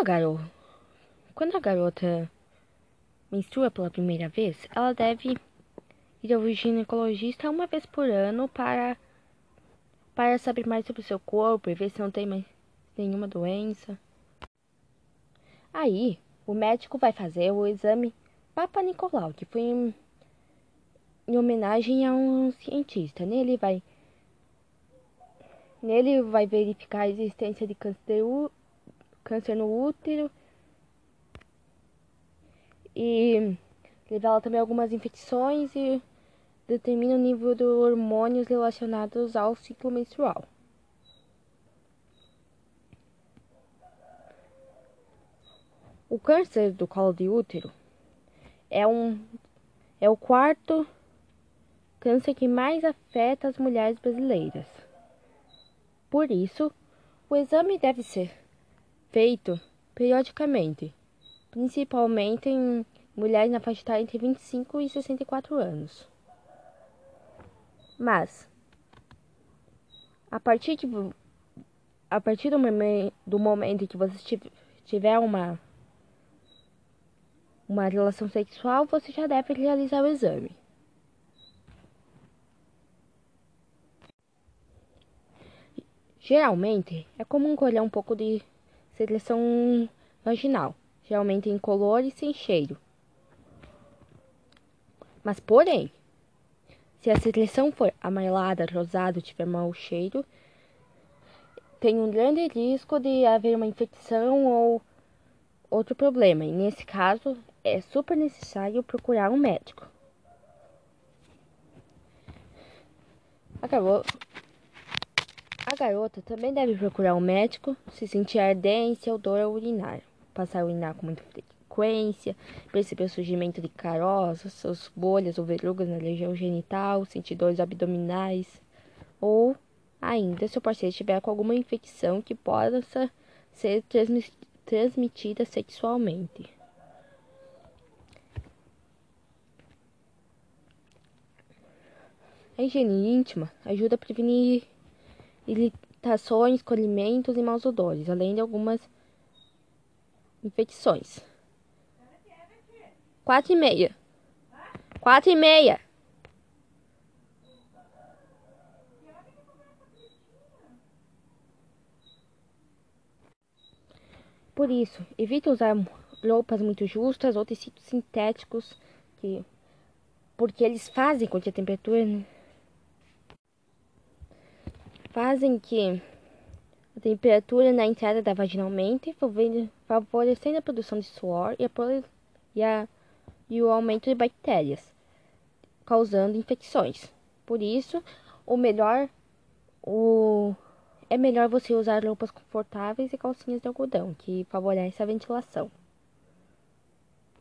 a garota, quando a garota menstrua pela primeira vez, ela deve ir ao ginecologista uma vez por ano para para saber mais sobre o seu corpo e ver se não tem mais nenhuma doença. Aí, o médico vai fazer o exame Papa Nicolau, que foi em, em homenagem a um cientista. Nele vai nele vai verificar a existência de câncer, câncer no útero e revela também algumas infecções e determina o nível de hormônios relacionados ao ciclo menstrual. O câncer do colo de útero é, um, é o quarto câncer que mais afeta as mulheres brasileiras. Por isso, o exame deve ser feito periodicamente, principalmente em mulheres na faixa etária entre 25 e 64 anos. Mas, a partir, de, a partir do, momento, do momento em que você tiver uma, uma relação sexual, você já deve realizar o exame. Geralmente, é comum colher um pouco de secreção vaginal, geralmente incolor e sem cheiro. Mas, porém, se a secreção for amarelada, rosada ou tiver mau cheiro, tem um grande risco de haver uma infecção ou outro problema. E nesse caso, é super necessário procurar um médico. Acabou. Garota também deve procurar um médico. Se sentir ardência ou dor ao urinar, passar a urinar com muita frequência, perceber o surgimento de caroças, bolhas ou verrugas na região genital, sentir dores abdominais, ou ainda se o parceiro estiver com alguma infecção que possa ser transmitida sexualmente. A higiene íntima ajuda a prevenir irritações, colhimentos e maus odores, além de algumas infecções. Quatro e meia. Quatro e meia. Por isso, evite usar roupas muito justas ou tecidos sintéticos, que, porque eles fazem com que a temperatura fazem que a temperatura na entrada da vagina aumente, favorecendo a produção de suor e a, e a e o aumento de bactérias, causando infecções. Por isso, o melhor o é melhor você usar roupas confortáveis e calcinhas de algodão, que favorece a ventilação.